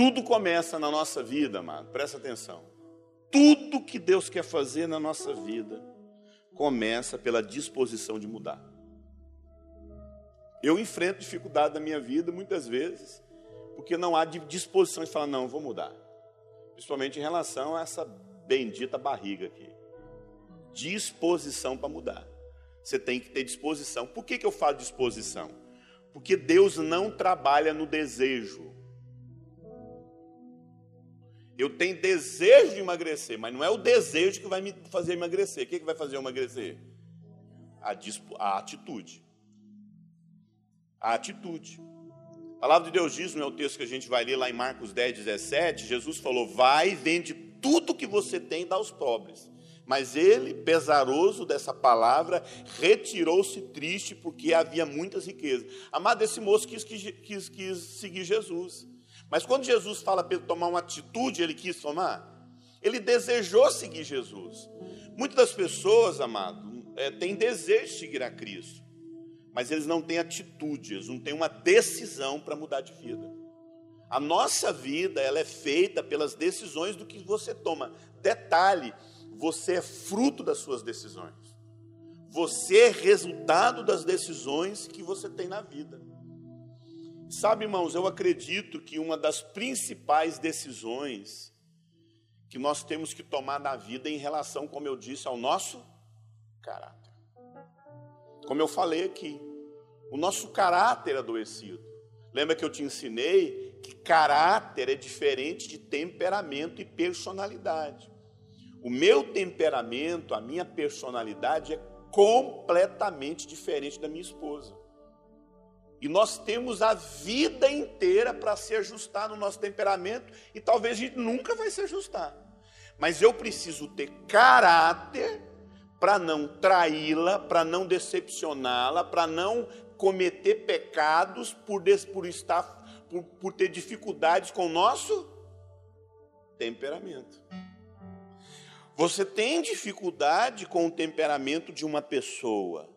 Tudo começa na nossa vida, amado, presta atenção. Tudo que Deus quer fazer na nossa vida começa pela disposição de mudar. Eu enfrento dificuldade na minha vida muitas vezes, porque não há disposição de falar, não, vou mudar. Principalmente em relação a essa bendita barriga aqui. Disposição para mudar. Você tem que ter disposição. Por que, que eu falo disposição? Porque Deus não trabalha no desejo. Eu tenho desejo de emagrecer, mas não é o desejo que vai me fazer emagrecer. O que, que vai fazer eu emagrecer? A, a atitude a atitude. A palavra de Deus diz, no é texto que a gente vai ler lá em Marcos 10, 17, Jesus falou: Vai, vende tudo que você tem e dá aos pobres. Mas ele, pesaroso dessa palavra, retirou-se triste porque havia muitas riquezas. Amado, esse moço quis, quis, quis seguir Jesus. Mas quando Jesus fala para ele tomar uma atitude, ele quis tomar. Ele desejou seguir Jesus. Muitas das pessoas, amado, é, têm desejo de seguir a Cristo mas eles não têm atitude, eles não têm uma decisão para mudar de vida. A nossa vida, ela é feita pelas decisões do que você toma. Detalhe, você é fruto das suas decisões. Você é resultado das decisões que você tem na vida. Sabe, irmãos, eu acredito que uma das principais decisões que nós temos que tomar na vida é em relação, como eu disse, ao nosso caráter. Como eu falei aqui, o nosso caráter adoecido. Lembra que eu te ensinei que caráter é diferente de temperamento e personalidade. O meu temperamento, a minha personalidade é completamente diferente da minha esposa. E nós temos a vida inteira para se ajustar no nosso temperamento e talvez a gente nunca vai se ajustar. Mas eu preciso ter caráter para não traí-la, para não decepcioná-la, para não cometer pecados por, por estar por, por ter dificuldades com o nosso temperamento. Você tem dificuldade com o temperamento de uma pessoa,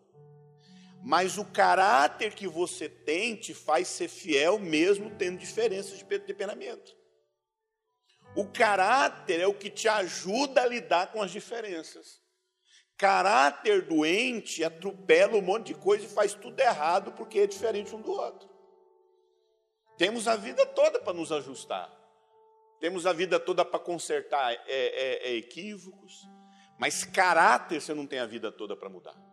mas o caráter que você tem te faz ser fiel mesmo tendo diferenças de temperamento. O caráter é o que te ajuda a lidar com as diferenças. Caráter doente atropela um monte de coisa e faz tudo errado porque é diferente um do outro. Temos a vida toda para nos ajustar. Temos a vida toda para consertar é, é, é, equívocos. Mas caráter você não tem a vida toda para mudar.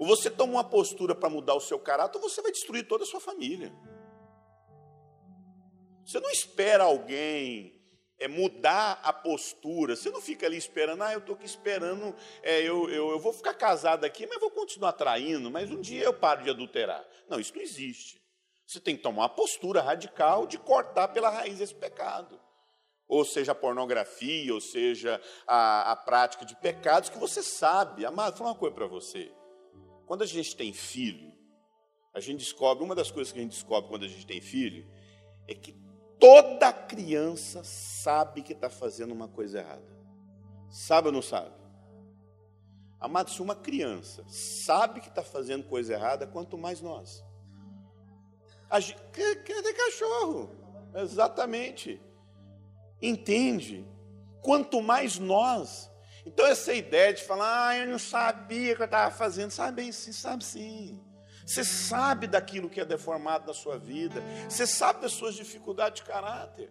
Ou você toma uma postura para mudar o seu caráter, ou você vai destruir toda a sua família. Você não espera alguém é mudar a postura. Você não fica ali esperando, ah, eu estou aqui esperando, é, eu, eu, eu vou ficar casado aqui, mas vou continuar traindo, mas um dia eu paro de adulterar. Não, isso não existe. Você tem que tomar uma postura radical de cortar pela raiz esse pecado. Ou seja, a pornografia, ou seja, a, a prática de pecados que você sabe. Amado, vou falar uma coisa para você. Quando a gente tem filho, a gente descobre, uma das coisas que a gente descobre quando a gente tem filho, é que Toda criança sabe que está fazendo uma coisa errada. Sabe ou não sabe? Amado, se uma criança sabe que está fazendo coisa errada, quanto mais nós. A gente, ter cachorro. Exatamente. Entende? Quanto mais nós. Então, essa ideia de falar, ah, eu não sabia que eu estava fazendo, sabe bem sim, sabe sim. Você sabe daquilo que é deformado na sua vida. Você sabe das suas dificuldades de caráter.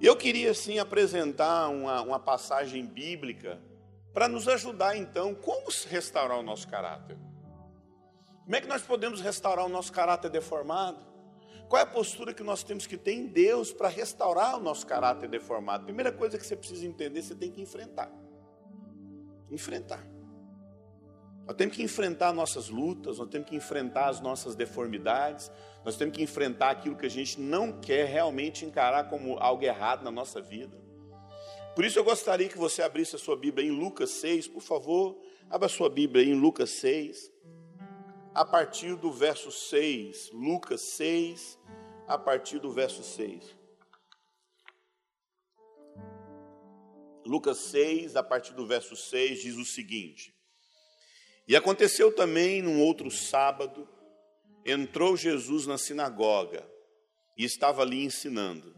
Eu queria sim apresentar uma, uma passagem bíblica para nos ajudar então como restaurar o nosso caráter. Como é que nós podemos restaurar o nosso caráter deformado? Qual é a postura que nós temos que ter em Deus para restaurar o nosso caráter deformado? Primeira coisa que você precisa entender, você tem que enfrentar. Enfrentar. Nós temos que enfrentar nossas lutas, nós temos que enfrentar as nossas deformidades, nós temos que enfrentar aquilo que a gente não quer realmente encarar como algo errado na nossa vida. Por isso eu gostaria que você abrisse a sua Bíblia em Lucas 6, por favor. Abra a sua Bíblia em Lucas 6, a partir do verso 6. Lucas 6, a partir do verso 6. Lucas 6, a partir do verso 6, diz o seguinte: e aconteceu também num outro sábado, entrou Jesus na sinagoga e estava ali ensinando.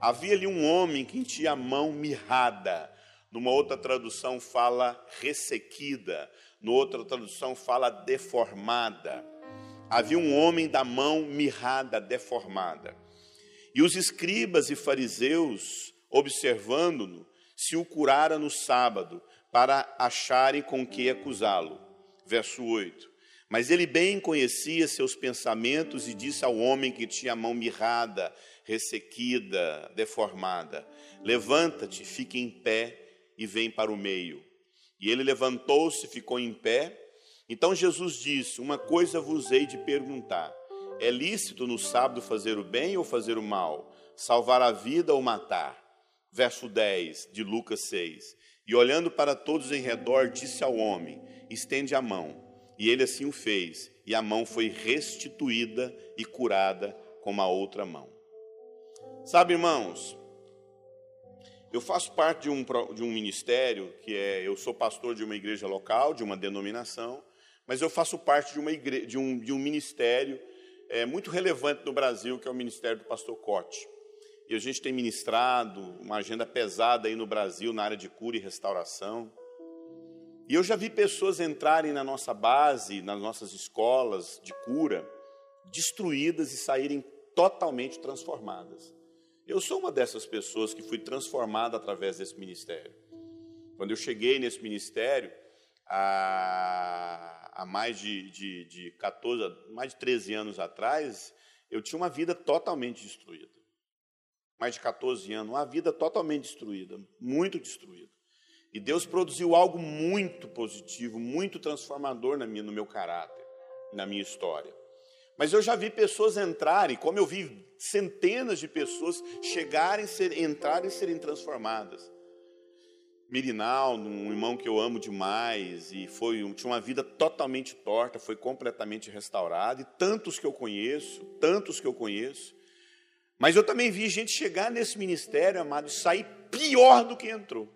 Havia ali um homem que tinha a mão mirrada. Numa outra tradução fala ressequida, numa outra tradução fala deformada. Havia um homem da mão mirrada, deformada. E os escribas e fariseus, observando-no, se o curara no sábado, para acharem com que acusá-lo. Verso 8. Mas ele bem conhecia seus pensamentos e disse ao homem que tinha a mão mirrada, ressequida, deformada: Levanta-te, fique em pé e vem para o meio. E ele levantou-se, ficou em pé. Então Jesus disse: Uma coisa vos hei de perguntar: É lícito no sábado fazer o bem ou fazer o mal? Salvar a vida ou matar? Verso 10 de Lucas 6. E olhando para todos em redor, disse ao homem: Estende a mão. E ele assim o fez, e a mão foi restituída e curada como a outra mão. Sabe, irmãos, eu faço parte de um, de um ministério que é, eu sou pastor de uma igreja local, de uma denominação, mas eu faço parte de, uma igre, de, um, de um ministério é, muito relevante no Brasil, que é o ministério do pastor Cote. E a gente tem ministrado uma agenda pesada aí no Brasil na área de cura e restauração. E eu já vi pessoas entrarem na nossa base, nas nossas escolas de cura, destruídas e saírem totalmente transformadas. Eu sou uma dessas pessoas que fui transformada através desse ministério. Quando eu cheguei nesse ministério, há, há mais de, de, de 14, mais de 13 anos atrás, eu tinha uma vida totalmente destruída. Mais de 14 anos, uma vida totalmente destruída, muito destruída. E Deus produziu algo muito positivo, muito transformador na minha, no meu caráter, na minha história. Mas eu já vi pessoas entrarem, como eu vi centenas de pessoas chegarem, ser, entrarem e serem transformadas. Mirinal, um irmão que eu amo demais, e foi tinha uma vida totalmente torta, foi completamente restaurado, e tantos que eu conheço, tantos que eu conheço. Mas eu também vi gente chegar nesse ministério, amado, e sair pior do que entrou.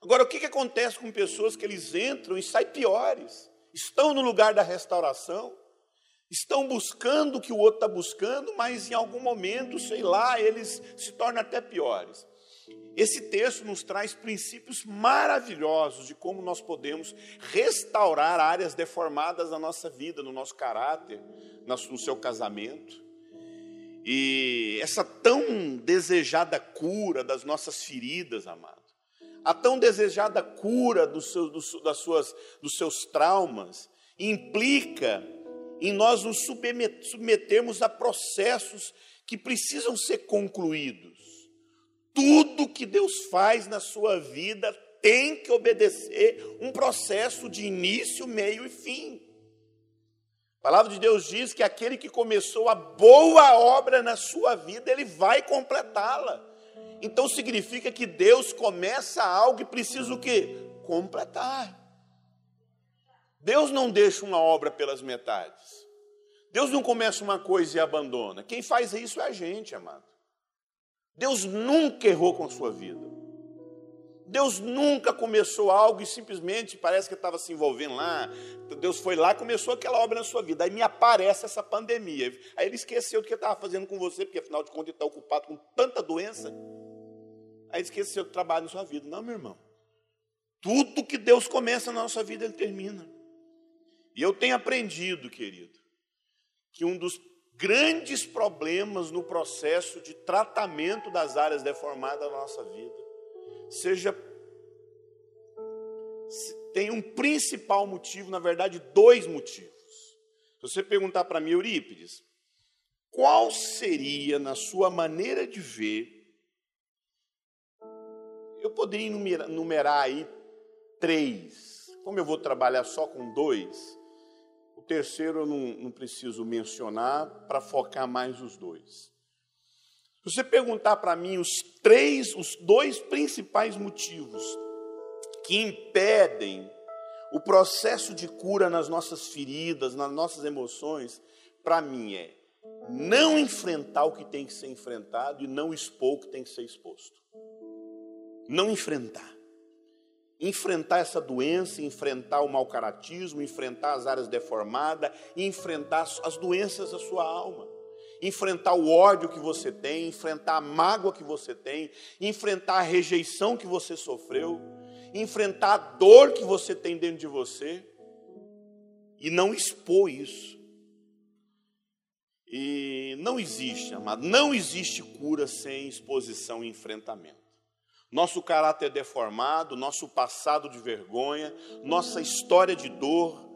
Agora, o que, que acontece com pessoas que eles entram e saem piores? Estão no lugar da restauração, estão buscando o que o outro está buscando, mas em algum momento, sei lá, eles se tornam até piores. Esse texto nos traz princípios maravilhosos de como nós podemos restaurar áreas deformadas na nossa vida, no nosso caráter, no seu casamento. E essa tão desejada cura das nossas feridas, amados a tão desejada cura dos seus, dos, das suas, dos seus traumas implica em nós nos submetermos a processos que precisam ser concluídos. Tudo que Deus faz na sua vida tem que obedecer um processo de início, meio e fim. A palavra de Deus diz que aquele que começou a boa obra na sua vida, ele vai completá-la. Então significa que Deus começa algo e precisa o quê? Completar. Deus não deixa uma obra pelas metades. Deus não começa uma coisa e abandona. Quem faz isso é a gente, amado. Deus nunca errou com a sua vida. Deus nunca começou algo e simplesmente parece que estava se envolvendo lá. Deus foi lá começou aquela obra na sua vida. Aí me aparece essa pandemia. Aí ele esqueceu do que estava fazendo com você, porque afinal de contas ele está ocupado com tanta doença. Aí esqueceu do trabalho na sua vida. Não, meu irmão. Tudo que Deus começa na nossa vida, Ele termina. E eu tenho aprendido, querido, que um dos grandes problemas no processo de tratamento das áreas deformadas da nossa vida, seja tem um principal motivo, na verdade, dois motivos. Se você perguntar para mim, Eurípides, qual seria, na sua maneira de ver, eu poderia enumerar, enumerar aí três. Como eu vou trabalhar só com dois, terceiro eu não, não preciso mencionar para focar mais os dois. Se você perguntar para mim os três, os dois principais motivos que impedem o processo de cura nas nossas feridas, nas nossas emoções, para mim é não enfrentar o que tem que ser enfrentado e não expor o que tem que ser exposto não enfrentar. Enfrentar essa doença, enfrentar o mau caratismo, enfrentar as áreas deformadas, enfrentar as doenças da sua alma. enfrentar o ódio que você tem, enfrentar a mágoa que você tem, enfrentar a rejeição que você sofreu, enfrentar a dor que você tem dentro de você e não expor isso. E não existe, amado, não existe cura sem exposição e enfrentamento. Nosso caráter deformado, nosso passado de vergonha, nossa história de dor,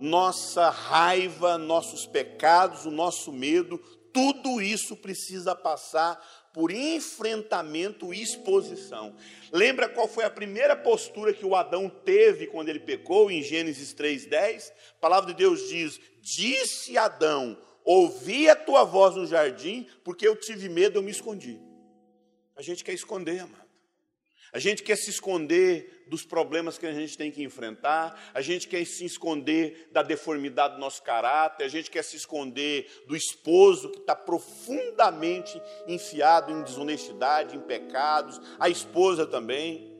nossa raiva, nossos pecados, o nosso medo, tudo isso precisa passar por enfrentamento e exposição. Lembra qual foi a primeira postura que o Adão teve quando ele pecou em Gênesis 3:10? A palavra de Deus diz: "Disse Adão: Ouvi a tua voz no jardim, porque eu tive medo, eu me escondi." A gente quer esconder, amado. A gente quer se esconder dos problemas que a gente tem que enfrentar, a gente quer se esconder da deformidade do nosso caráter, a gente quer se esconder do esposo que está profundamente enfiado em desonestidade, em pecados, a esposa também.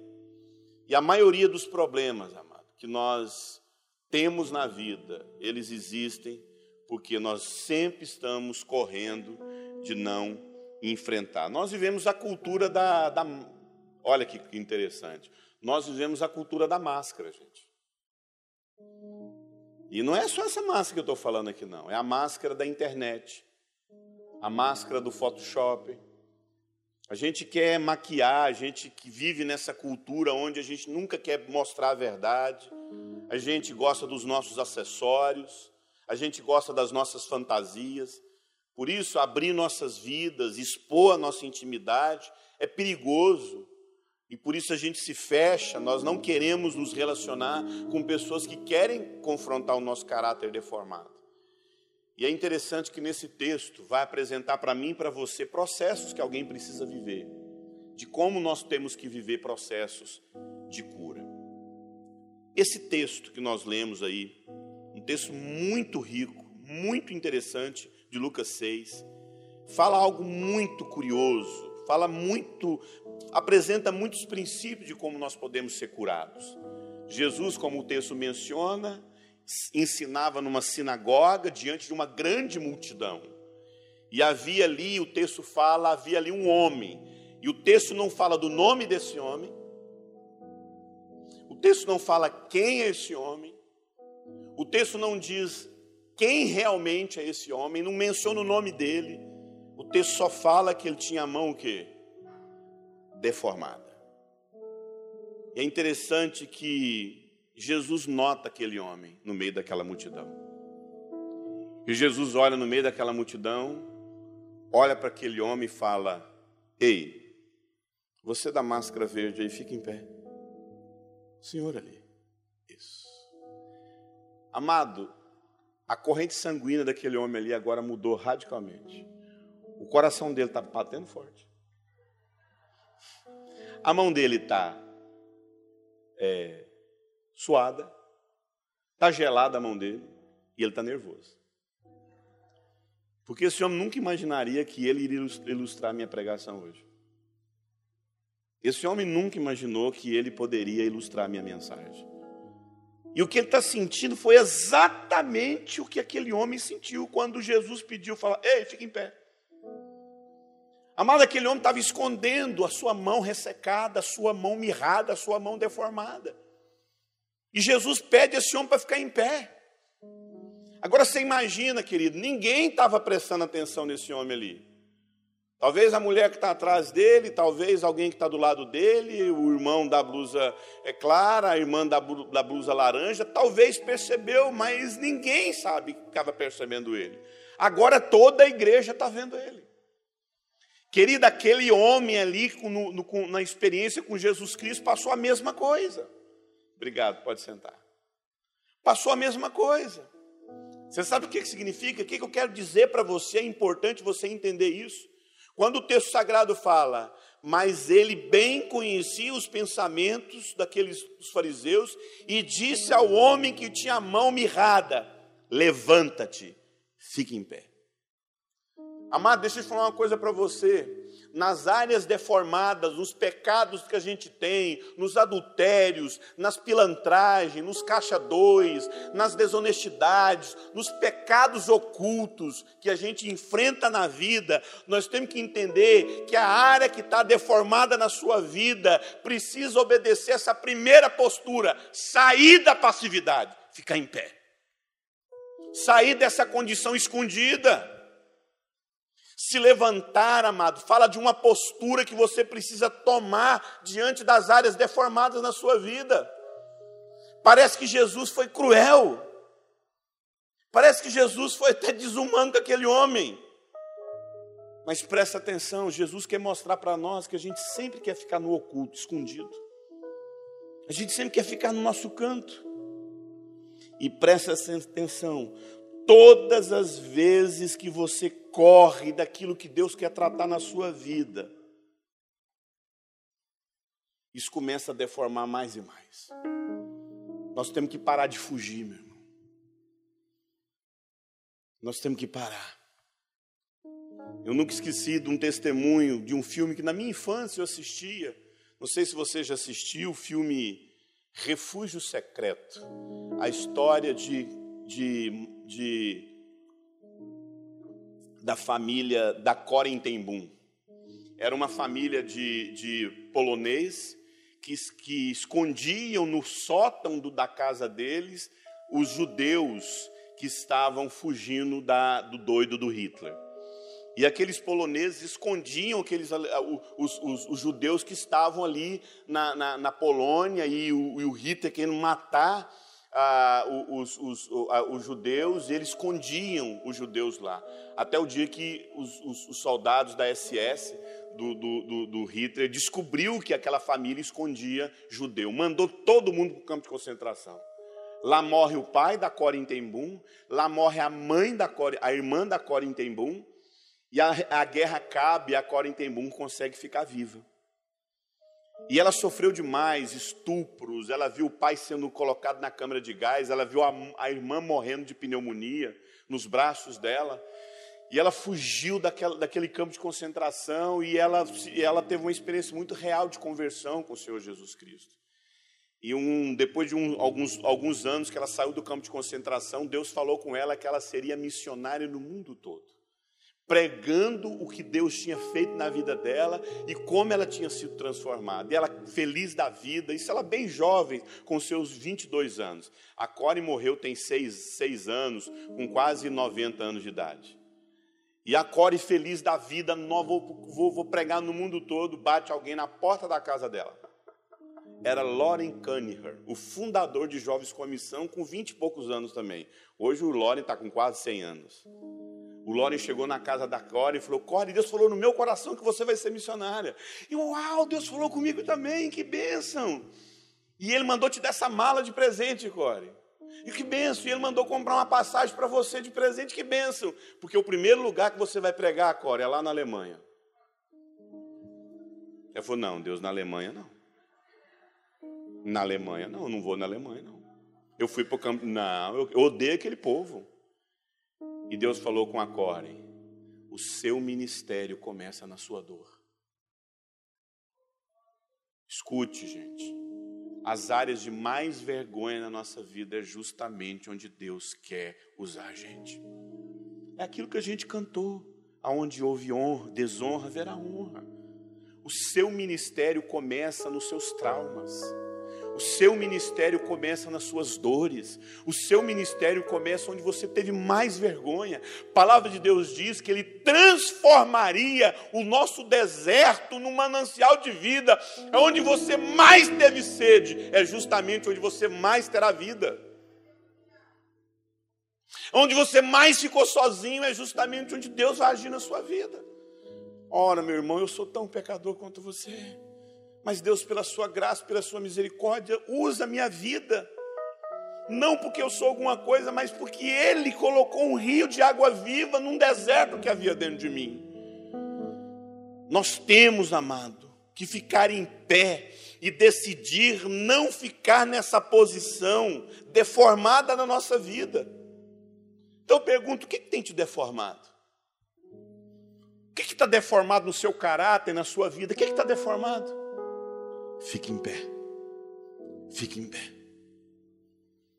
E a maioria dos problemas, amado, que nós temos na vida, eles existem porque nós sempre estamos correndo de não enfrentar. Nós vivemos a cultura da, da Olha que interessante. Nós vivemos a cultura da máscara, gente. E não é só essa máscara que eu estou falando aqui, não. É a máscara da internet, a máscara do Photoshop. A gente quer maquiar, a gente que vive nessa cultura onde a gente nunca quer mostrar a verdade. A gente gosta dos nossos acessórios, a gente gosta das nossas fantasias. Por isso, abrir nossas vidas, expor a nossa intimidade é perigoso. E por isso a gente se fecha, nós não queremos nos relacionar com pessoas que querem confrontar o nosso caráter deformado. E é interessante que nesse texto vai apresentar para mim e para você processos que alguém precisa viver, de como nós temos que viver processos de cura. Esse texto que nós lemos aí, um texto muito rico, muito interessante, de Lucas 6, fala algo muito curioso, fala muito, apresenta muitos princípios de como nós podemos ser curados. Jesus, como o texto menciona, ensinava numa sinagoga diante de uma grande multidão. E havia ali, o texto fala, havia ali um homem. E o texto não fala do nome desse homem. O texto não fala quem é esse homem. O texto não diz quem realmente é esse homem, não menciona o nome dele. O texto só fala que ele tinha a mão o quê? Deformada. E é interessante que Jesus nota aquele homem no meio daquela multidão. E Jesus olha no meio daquela multidão, olha para aquele homem e fala: Ei, você da máscara verde aí, fica em pé. Senhor ali. Isso. Amado, a corrente sanguínea daquele homem ali agora mudou radicalmente. O coração dele está batendo forte. A mão dele está é, suada, está gelada a mão dele e ele está nervoso. Porque esse homem nunca imaginaria que ele iria ilustrar minha pregação hoje. Esse homem nunca imaginou que ele poderia ilustrar minha mensagem. E o que ele está sentindo foi exatamente o que aquele homem sentiu quando Jesus pediu, fala, ei, fica em pé. Amado, aquele homem estava escondendo a sua mão ressecada, a sua mão mirrada, a sua mão deformada. E Jesus pede a esse homem para ficar em pé. Agora você imagina, querido, ninguém estava prestando atenção nesse homem ali. Talvez a mulher que está atrás dele, talvez alguém que está do lado dele, o irmão da blusa é clara, a irmã da, da blusa laranja, talvez percebeu, mas ninguém sabe que estava percebendo ele. Agora toda a igreja está vendo ele. Querida, aquele homem ali no, na experiência com Jesus Cristo passou a mesma coisa. Obrigado, pode sentar. Passou a mesma coisa. Você sabe o que significa? O que eu quero dizer para você? É importante você entender isso. Quando o texto sagrado fala, mas ele bem conhecia os pensamentos daqueles dos fariseus e disse ao homem que tinha a mão mirrada: Levanta-te, fique em pé. Amado, deixa eu falar uma coisa para você. nas áreas deformadas, nos pecados que a gente tem, nos adultérios, nas pilantragens, nos caixa-dois, nas desonestidades, nos pecados ocultos que a gente enfrenta na vida, nós temos que entender que a área que está deformada na sua vida precisa obedecer essa primeira postura, sair da passividade, ficar em pé. Sair dessa condição escondida se levantar, amado, fala de uma postura que você precisa tomar diante das áreas deformadas na sua vida. Parece que Jesus foi cruel. Parece que Jesus foi até desumano com aquele homem. Mas presta atenção, Jesus quer mostrar para nós que a gente sempre quer ficar no oculto, escondido. A gente sempre quer ficar no nosso canto. E presta atenção, todas as vezes que você corre daquilo que Deus quer tratar na sua vida, isso começa a deformar mais e mais. Nós temos que parar de fugir, meu irmão. Nós temos que parar. Eu nunca esqueci de um testemunho de um filme que na minha infância eu assistia. Não sei se você já assistiu o filme Refúgio Secreto. A história de, de, de da família da Corintembum. Era uma família de, de polonês que, que escondiam no sótão do, da casa deles os judeus que estavam fugindo da, do doido do Hitler. E aqueles poloneses escondiam aqueles, os, os, os judeus que estavam ali na, na, na Polônia e o, e o Hitler querendo matar ah, os, os, os, judeus, e eles escondiam os judeus lá. Até o dia que os, soldados da SS, do, do, do, Hitler, descobriu que aquela família escondia judeu. Mandou todo mundo para o campo de concentração. Lá morre o pai da Corin Tembum, lá morre a mãe da Corin, a irmã da Corin Tembum, e a, a guerra acaba e a Corin Tembum consegue ficar viva. E ela sofreu demais estupros, ela viu o pai sendo colocado na câmara de gás, ela viu a, a irmã morrendo de pneumonia nos braços dela. E ela fugiu daquela, daquele campo de concentração e ela, ela teve uma experiência muito real de conversão com o Senhor Jesus Cristo. E um, depois de um, alguns, alguns anos que ela saiu do campo de concentração, Deus falou com ela que ela seria missionária no mundo todo pregando o que Deus tinha feito na vida dela e como ela tinha sido transformada. E ela feliz da vida, isso ela bem jovem, com seus 22 anos. A Core morreu tem seis, seis anos, com quase 90 anos de idade. E a Core feliz da vida, não, vou, vou, vou pregar no mundo todo, bate alguém na porta da casa dela. Era Loren Cunningham, o fundador de Jovens com a Missão, com 20 e poucos anos também. Hoje o Loren está com quase 100 anos. O Loren chegou na casa da Core e falou: Core, Deus falou no meu coração que você vai ser missionária. E uau, Deus falou comigo também, que bênção. E ele mandou te dar essa mala de presente, Core. E que bênção. E ele mandou comprar uma passagem para você de presente, que bênção. Porque o primeiro lugar que você vai pregar, Core, é lá na Alemanha. Eu falei: Não, Deus, na Alemanha não. Na Alemanha não, eu não vou na Alemanha não. Eu fui para o campo. Não, eu odeio aquele povo. E Deus falou com a Core: o seu ministério começa na sua dor. Escute, gente. As áreas de mais vergonha na nossa vida é justamente onde Deus quer usar a gente. É aquilo que a gente cantou. Aonde houve honra, desonra, haverá honra. O seu ministério começa nos seus traumas. O seu ministério começa nas suas dores. O seu ministério começa onde você teve mais vergonha. A palavra de Deus diz que Ele transformaria o nosso deserto num manancial de vida. É onde você mais teve sede, é justamente onde você mais terá vida. Onde você mais ficou sozinho, é justamente onde Deus vai agir na sua vida. Ora, meu irmão, eu sou tão pecador quanto você. Mas Deus, pela sua graça, pela sua misericórdia, usa a minha vida. Não porque eu sou alguma coisa, mas porque Ele colocou um rio de água viva num deserto que havia dentro de mim. Nós temos, amado, que ficar em pé e decidir não ficar nessa posição deformada na nossa vida. Então eu pergunto: o que tem te deformado? O que está deformado no seu caráter, na sua vida? O que está deformado? Fique em pé. Fique em pé.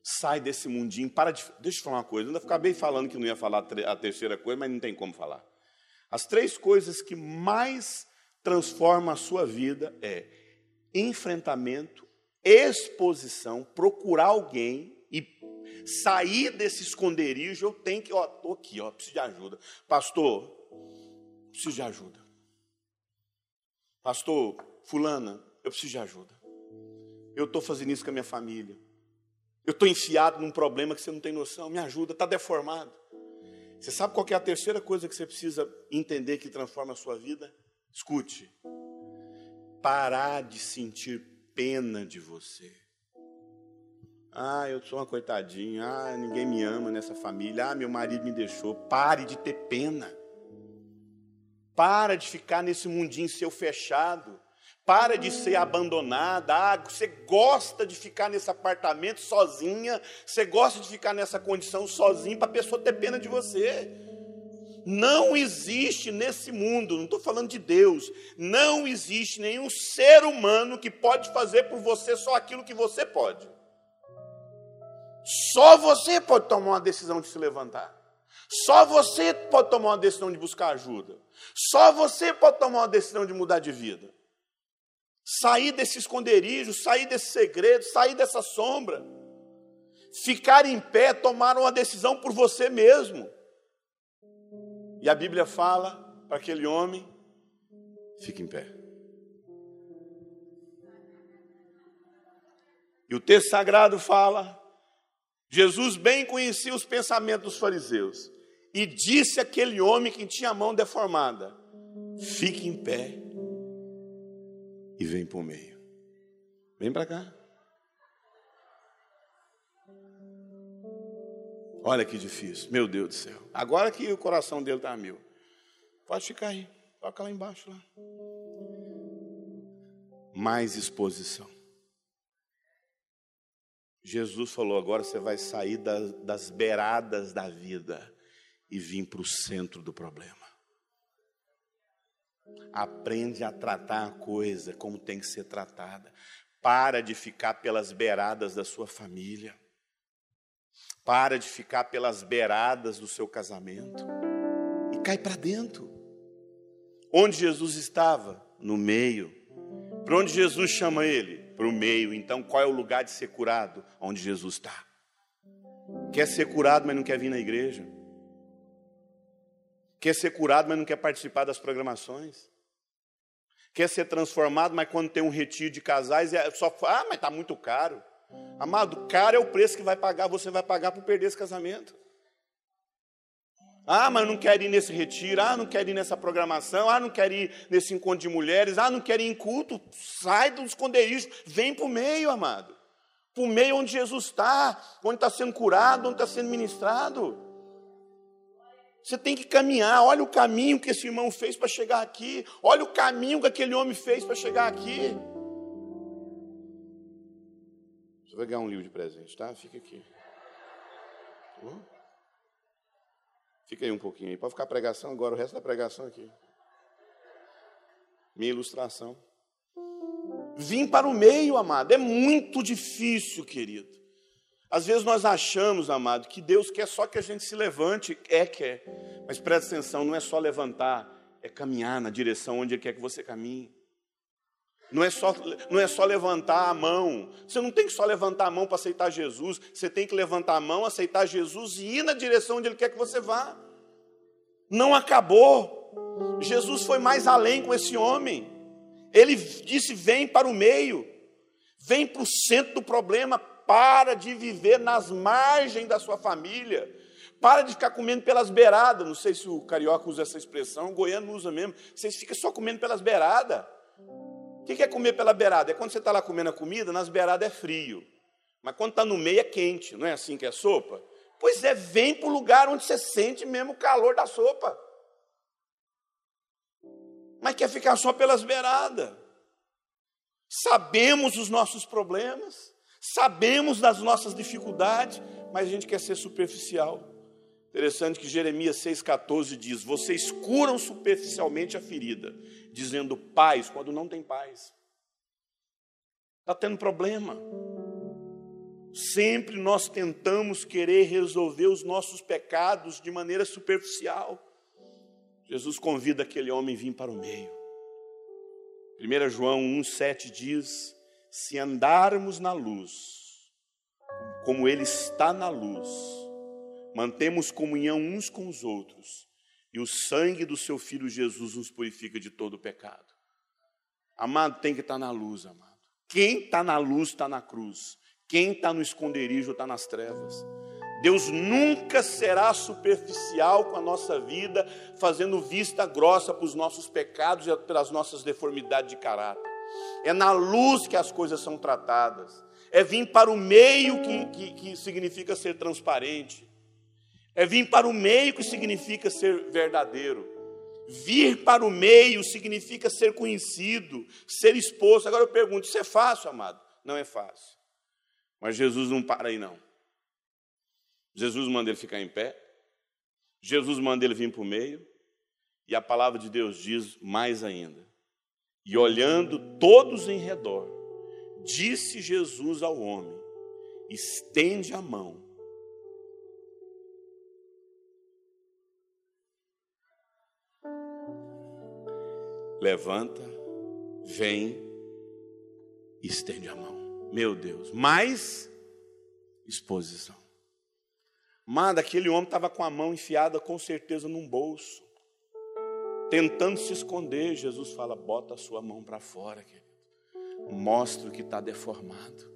Sai desse mundinho, para de. Deixa eu falar uma coisa. Eu acabei falando que não ia falar a terceira coisa, mas não tem como falar. As três coisas que mais transformam a sua vida é enfrentamento, exposição, procurar alguém e sair desse esconderijo. Eu tenho que, ó, tô aqui, ó, preciso de ajuda. Pastor, preciso de ajuda. Pastor, fulana, eu preciso de ajuda. Eu estou fazendo isso com a minha família. Eu estou enfiado num problema que você não tem noção. Me ajuda, está deformado. Você sabe qual é a terceira coisa que você precisa entender que transforma a sua vida? Escute. Parar de sentir pena de você. Ah, eu sou uma coitadinha. Ah, ninguém me ama nessa família. Ah, meu marido me deixou. Pare de ter pena. Para de ficar nesse mundinho seu fechado. Para de ser abandonada. Ah, você gosta de ficar nesse apartamento sozinha. Você gosta de ficar nessa condição sozinho para a pessoa ter pena de você. Não existe nesse mundo, não estou falando de Deus, não existe nenhum ser humano que pode fazer por você só aquilo que você pode. Só você pode tomar uma decisão de se levantar. Só você pode tomar uma decisão de buscar ajuda. Só você pode tomar uma decisão de mudar de vida. Sair desse esconderijo, sair desse segredo, sair dessa sombra. Ficar em pé, tomar uma decisão por você mesmo. E a Bíblia fala para aquele homem: fique em pé. E o texto sagrado fala: Jesus bem conhecia os pensamentos dos fariseus e disse àquele homem que tinha a mão deformada: Fique em pé e vem para o meio. Vem para cá. Olha que difícil, meu Deus do céu. Agora que o coração dele está mil. Pode ficar aí, toca lá embaixo lá. Mais exposição. Jesus falou: agora você vai sair das, das beiradas da vida e vir para o centro do problema. Aprende a tratar a coisa como tem que ser tratada. Para de ficar pelas beiradas da sua família. Para de ficar pelas beiradas do seu casamento. E cai para dentro. Onde Jesus estava? No meio. Para onde Jesus chama ele? Para o meio. Então, qual é o lugar de ser curado? Onde Jesus está. Quer ser curado, mas não quer vir na igreja Quer ser curado, mas não quer participar das programações. Quer ser transformado, mas quando tem um retiro de casais, é só ah, mas está muito caro. Amado, caro é o preço que vai pagar, você vai pagar por perder esse casamento. Ah, mas não quero ir nesse retiro, ah, não quero ir nessa programação, ah, não quero ir nesse encontro de mulheres, ah, não quero ir em culto. Sai do esconderijo, vem para o meio, amado. Para o meio onde Jesus está, onde está sendo curado, onde está sendo ministrado. Você tem que caminhar. Olha o caminho que esse irmão fez para chegar aqui. Olha o caminho que aquele homem fez para chegar aqui. Você vai ganhar um livro de presente, tá? Fica aqui. Fica aí um pouquinho aí. Pode ficar a pregação agora, o resto da pregação aqui. Minha ilustração. Vim para o meio, amado. É muito difícil, querido. Às vezes nós achamos, amado, que Deus quer só que a gente se levante. É, quer. Mas presta atenção, não é só levantar, é caminhar na direção onde Ele quer que você caminhe. Não é, só, não é só levantar a mão. Você não tem que só levantar a mão para aceitar Jesus. Você tem que levantar a mão, aceitar Jesus e ir na direção onde Ele quer que você vá. Não acabou. Jesus foi mais além com esse homem. Ele disse: vem para o meio, vem para o centro do problema, para de viver nas margens da sua família. Para de ficar comendo pelas beiradas. Não sei se o carioca usa essa expressão, o goiano usa mesmo. Vocês ficam só comendo pelas beiradas. O que é comer pela beirada? É quando você está lá comendo a comida, nas beiradas é frio. Mas quando está no meio é quente, não é assim que é sopa? Pois é, vem para o lugar onde você sente mesmo o calor da sopa. Mas quer ficar só pelas beiradas. Sabemos os nossos problemas, Sabemos das nossas dificuldades, mas a gente quer ser superficial. Interessante que Jeremias 6,14 diz: Vocês curam superficialmente a ferida, dizendo paz, quando não tem paz. Está tendo problema. Sempre nós tentamos querer resolver os nossos pecados de maneira superficial. Jesus convida aquele homem a vir para o meio. 1 João 1,7 diz: Se andarmos na luz, como Ele está na luz, mantemos comunhão uns com os outros, e o sangue do seu Filho Jesus nos purifica de todo pecado. Amado, tem que estar na luz, amado. Quem está na luz está na cruz. Quem está no esconderijo está nas trevas. Deus nunca será superficial com a nossa vida, fazendo vista grossa para os nossos pecados e pelas nossas deformidades de caráter. É na luz que as coisas são tratadas. É vir para o meio que, que, que significa ser transparente. É vir para o meio que significa ser verdadeiro. Vir para o meio significa ser conhecido, ser exposto. Agora eu pergunto: isso é fácil, amado? Não é fácil. Mas Jesus não para aí, não. Jesus manda ele ficar em pé. Jesus manda ele vir para o meio. E a palavra de Deus diz mais ainda. E olhando todos em redor, disse Jesus ao homem: estende a mão levanta, vem, estende a mão. Meu Deus, mais exposição. Manda, aquele homem estava com a mão enfiada com certeza num bolso, tentando se esconder. Jesus fala: bota a sua mão para fora, querido. Mostra o que está deformado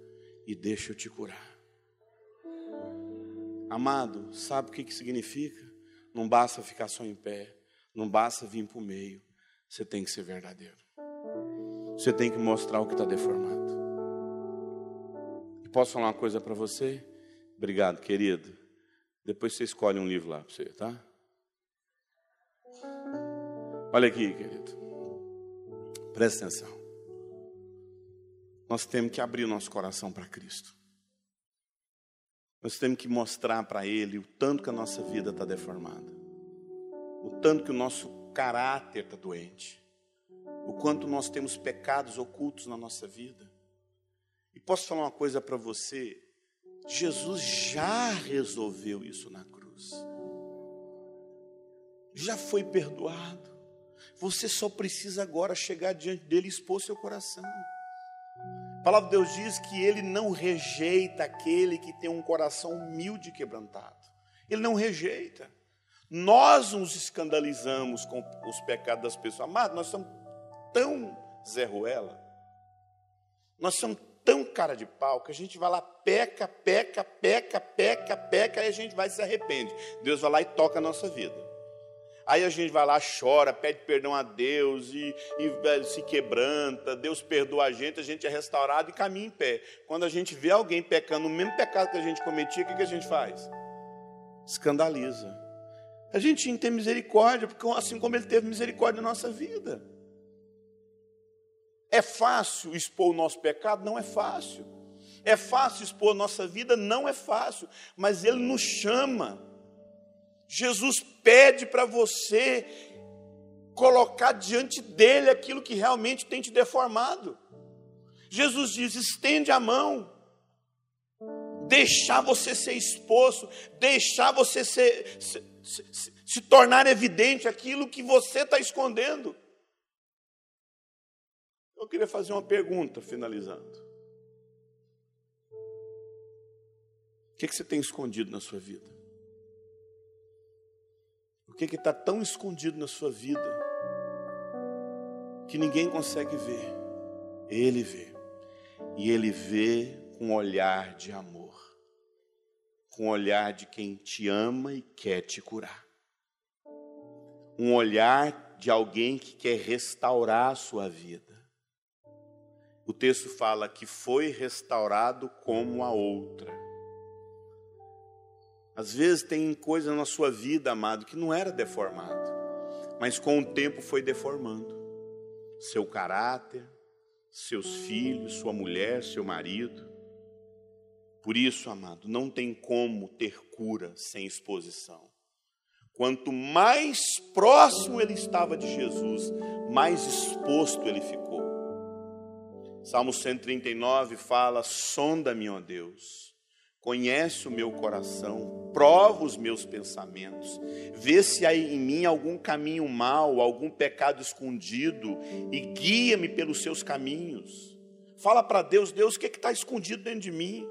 e deixa eu te curar. Amado, sabe o que, que significa? Não basta ficar só em pé, não basta vir para o meio, você tem que ser verdadeiro. Você tem que mostrar o que está deformado. E posso falar uma coisa para você? Obrigado, querido. Depois você escolhe um livro lá para você, tá? Olha aqui, querido. Presta atenção. Nós temos que abrir nosso coração para Cristo. Nós temos que mostrar para Ele o tanto que a nossa vida está deformada, o tanto que o nosso caráter está doente, o quanto nós temos pecados ocultos na nossa vida. E posso falar uma coisa para você: Jesus já resolveu isso na cruz, já foi perdoado. Você só precisa agora chegar diante dele e expor seu coração. A palavra de Deus diz que ele não rejeita aquele que tem um coração humilde e quebrantado. Ele não rejeita. Nós nos escandalizamos com os pecados das pessoas. Amado, nós somos tão Zé Ruela, nós somos tão cara de pau que a gente vai lá, peca, peca, peca, peca, peca, e a gente vai e se arrepende. Deus vai lá e toca a nossa vida. Aí a gente vai lá, chora, pede perdão a Deus e, e, se quebranta, Deus perdoa a gente, a gente é restaurado e caminha em pé. Quando a gente vê alguém pecando o mesmo pecado que a gente cometia, o que, a gente faz? Escandaliza. A gente tinha que ter misericórdia, porque assim como Ele teve misericórdia na nossa vida. É fácil expor o nosso pecado? Não é fácil. É fácil expor a nossa vida? Não é fácil. Mas Ele nos chama. Jesus pede para você colocar diante dele aquilo que realmente tem te deformado. Jesus diz: estende a mão, deixar você ser exposto, deixar você ser, ser, se, se tornar evidente aquilo que você está escondendo. Eu queria fazer uma pergunta, finalizando. O que, que você tem escondido na sua vida? Que está tão escondido na sua vida que ninguém consegue ver? Ele vê. E ele vê com olhar de amor com olhar de quem te ama e quer te curar. Um olhar de alguém que quer restaurar a sua vida. O texto fala que foi restaurado como a outra. Às vezes tem coisa na sua vida, amado, que não era deformado, mas com o tempo foi deformando. Seu caráter, seus filhos, sua mulher, seu marido. Por isso, amado, não tem como ter cura sem exposição. Quanto mais próximo ele estava de Jesus, mais exposto ele ficou. Salmo 139 fala: Sonda-me, ó Deus, conhece o meu coração, prova os meus pensamentos, vê se há em mim algum caminho mau, algum pecado escondido, e guia-me pelos seus caminhos. Fala para Deus, Deus, o que é está escondido dentro de mim?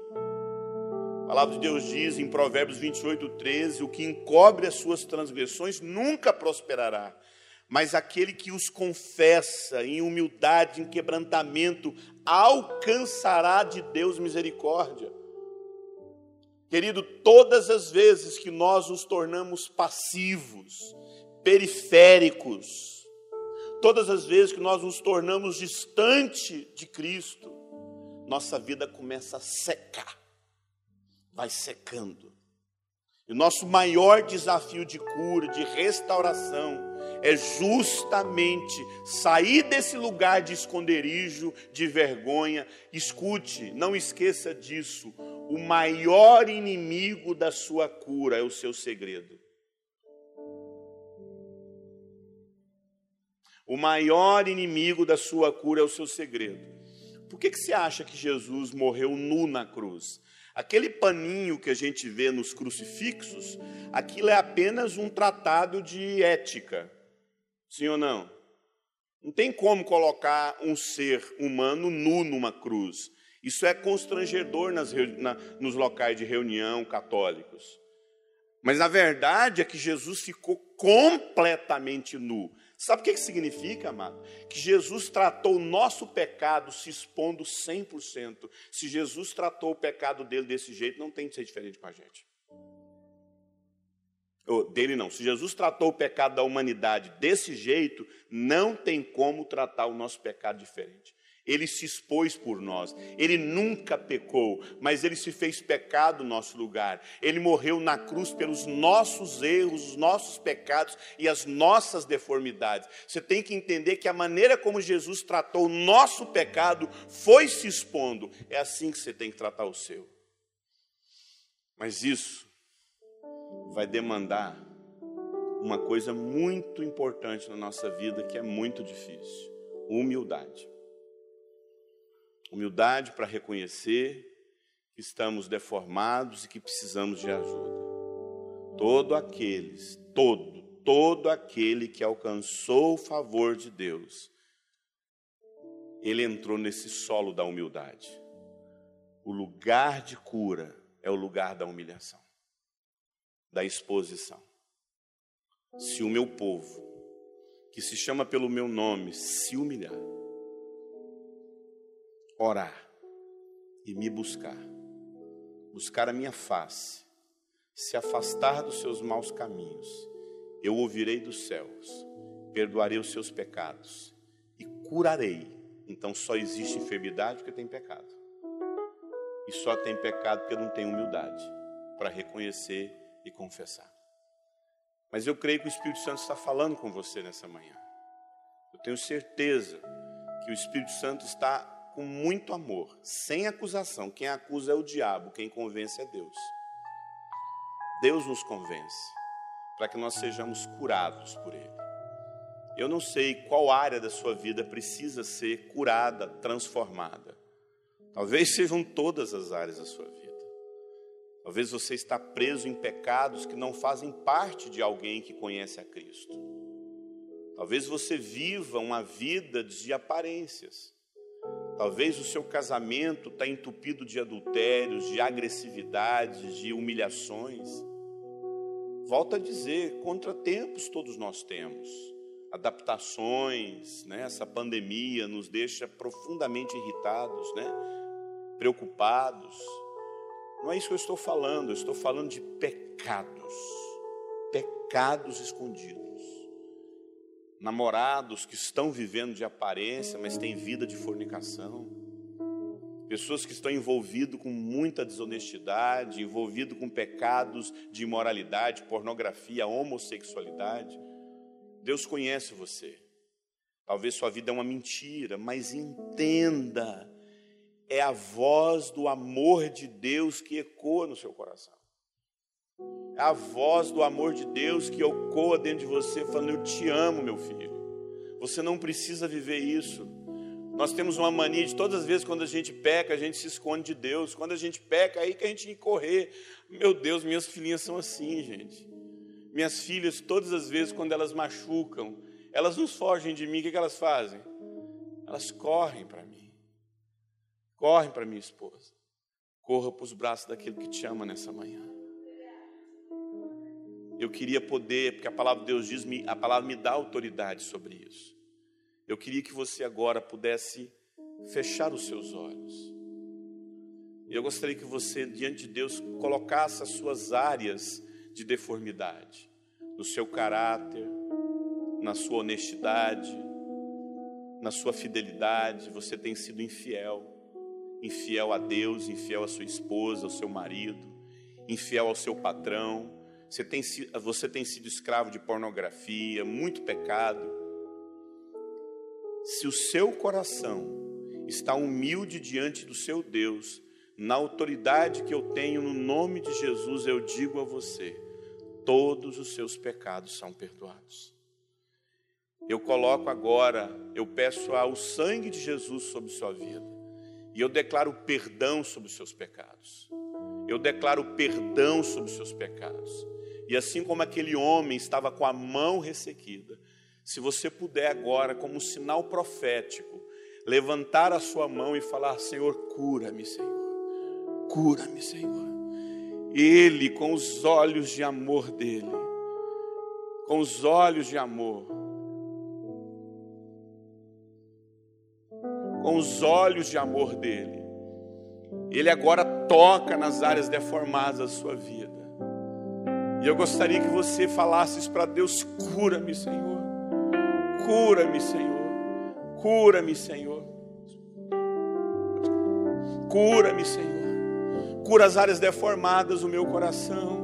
A palavra de Deus diz em Provérbios 28, 13: O que encobre as suas transgressões nunca prosperará, mas aquele que os confessa em humildade, em quebrantamento, alcançará de Deus misericórdia. Querido, todas as vezes que nós nos tornamos passivos, periféricos, todas as vezes que nós nos tornamos distante de Cristo, nossa vida começa a secar, vai secando. E o nosso maior desafio de cura, de restauração, é justamente sair desse lugar de esconderijo, de vergonha. Escute, não esqueça disso. O maior inimigo da sua cura é o seu segredo. O maior inimigo da sua cura é o seu segredo. Por que, que você acha que Jesus morreu nu na cruz? Aquele paninho que a gente vê nos crucifixos, aquilo é apenas um tratado de ética. Sim ou não? Não tem como colocar um ser humano nu numa cruz. Isso é constrangedor nas, na, nos locais de reunião católicos. Mas a verdade é que Jesus ficou completamente nu. Sabe o que, que significa, amado? Que Jesus tratou o nosso pecado se expondo 100%. Se Jesus tratou o pecado dele desse jeito, não tem de ser diferente com a gente dele não. Se Jesus tratou o pecado da humanidade desse jeito, não tem como tratar o nosso pecado diferente. Ele se expôs por nós. Ele nunca pecou, mas ele se fez pecado no nosso lugar. Ele morreu na cruz pelos nossos erros, os nossos pecados e as nossas deformidades. Você tem que entender que a maneira como Jesus tratou o nosso pecado foi se expondo. É assim que você tem que tratar o seu. Mas isso vai demandar uma coisa muito importante na nossa vida que é muito difícil: humildade. Humildade para reconhecer que estamos deformados e que precisamos de ajuda. Todo aqueles, todo, todo aquele que alcançou o favor de Deus, ele entrou nesse solo da humildade. O lugar de cura é o lugar da humilhação da exposição. Se o meu povo, que se chama pelo meu nome, se humilhar, orar e me buscar, buscar a minha face, se afastar dos seus maus caminhos, eu ouvirei dos céus, perdoarei os seus pecados e curarei. Então só existe enfermidade porque tem pecado. E só tem pecado porque não tem humildade para reconhecer e confessar. Mas eu creio que o Espírito Santo está falando com você nessa manhã. Eu tenho certeza que o Espírito Santo está com muito amor, sem acusação. Quem acusa é o diabo, quem convence é Deus. Deus nos convence para que nós sejamos curados por Ele. Eu não sei qual área da sua vida precisa ser curada, transformada. Talvez sejam todas as áreas da sua vida. Talvez você está preso em pecados que não fazem parte de alguém que conhece a Cristo. Talvez você viva uma vida de aparências. Talvez o seu casamento está entupido de adultérios, de agressividades, de humilhações. Volto a dizer, contratempos todos nós temos. Adaptações, né? essa pandemia nos deixa profundamente irritados, né? preocupados. Não é isso que eu estou falando, eu estou falando de pecados, pecados escondidos. Namorados que estão vivendo de aparência, mas têm vida de fornicação. Pessoas que estão envolvidas com muita desonestidade, envolvidos com pecados de imoralidade, pornografia, homossexualidade. Deus conhece você. Talvez sua vida é uma mentira, mas entenda é a voz do amor de Deus que ecoa no seu coração. É a voz do amor de Deus que ecoa dentro de você, falando: Eu te amo, meu filho. Você não precisa viver isso. Nós temos uma mania de todas as vezes quando a gente peca, a gente se esconde de Deus. Quando a gente peca, aí que a gente tem que correr. Meu Deus, minhas filhinhas são assim, gente. Minhas filhas, todas as vezes quando elas machucam, elas nos fogem de mim, o que, que elas fazem? Elas correm para mim. Correm para minha esposa. Corra para os braços daquele que te ama nessa manhã. Eu queria poder, porque a palavra de Deus diz, a palavra me dá autoridade sobre isso. Eu queria que você agora pudesse fechar os seus olhos. E eu gostaria que você, diante de Deus, colocasse as suas áreas de deformidade, no seu caráter, na sua honestidade, na sua fidelidade. Você tem sido infiel, infiel a Deus, infiel à sua esposa, ao seu marido, infiel ao seu patrão você tem, você tem sido escravo de pornografia, muito pecado. Se o seu coração está humilde diante do seu Deus, na autoridade que eu tenho no nome de Jesus, eu digo a você: todos os seus pecados são perdoados. Eu coloco agora, eu peço ao sangue de Jesus sobre sua vida, e eu declaro perdão sobre os seus pecados. Eu declaro perdão sobre os seus pecados. E assim como aquele homem estava com a mão ressequida, se você puder agora, como um sinal profético, levantar a sua mão e falar: Senhor, cura-me, Senhor, cura-me, Senhor. Ele, com os olhos de amor dele, com os olhos de amor, com os olhos de amor dele, ele agora toca nas áreas deformadas da sua vida. E eu gostaria que você falasse isso para Deus: cura-me, Senhor. Cura-me, Senhor. Cura-me, Senhor. Cura-me, Senhor. Cura as áreas deformadas do meu coração.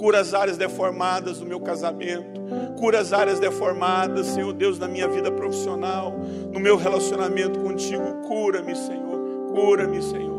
Cura as áreas deformadas do meu casamento. Cura as áreas deformadas, Senhor Deus, na minha vida profissional, no meu relacionamento contigo. Cura-me, Senhor. Cura-me, Senhor.